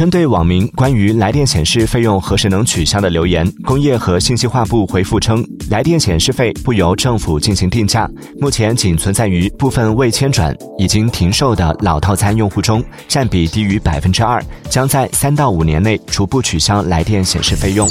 针对网民关于来电显示费用何时能取消的留言工业和信息化部回复称来电显示费不由政府进行定价目前仅存在于部分未迁转已经停售的老套餐用户中占比低于百分之二将在三到五年内逐步取消来电显示费用。